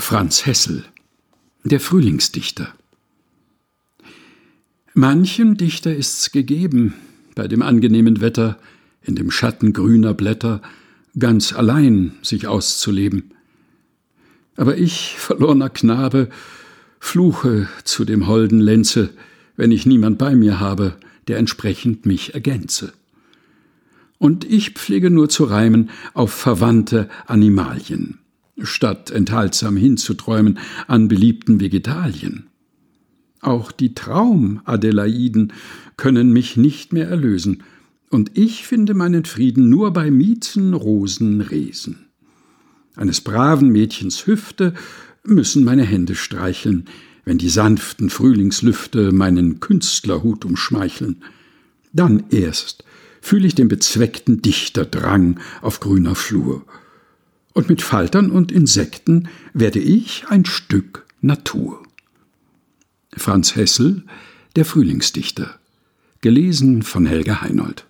Franz Hessel, der Frühlingsdichter. Manchem Dichter ist's gegeben, bei dem angenehmen Wetter, in dem Schatten grüner Blätter, ganz allein sich auszuleben. Aber ich, verlorner Knabe, fluche zu dem holden Lenze, wenn ich niemand bei mir habe, der entsprechend mich ergänze. Und ich pflege nur zu reimen auf verwandte Animalien statt enthaltsam hinzuträumen an beliebten Vegetalien. Auch die Traum-Adelaiden können mich nicht mehr erlösen, und ich finde meinen Frieden nur bei Miezen, Rosen, Resen. Eines braven Mädchens Hüfte müssen meine Hände streicheln, wenn die sanften Frühlingslüfte meinen Künstlerhut umschmeicheln. Dann erst fühle ich den bezweckten Dichterdrang auf grüner Flur und mit Faltern und Insekten werde ich ein Stück Natur. Franz Hessel, der Frühlingsdichter. Gelesen von Helga Heinold.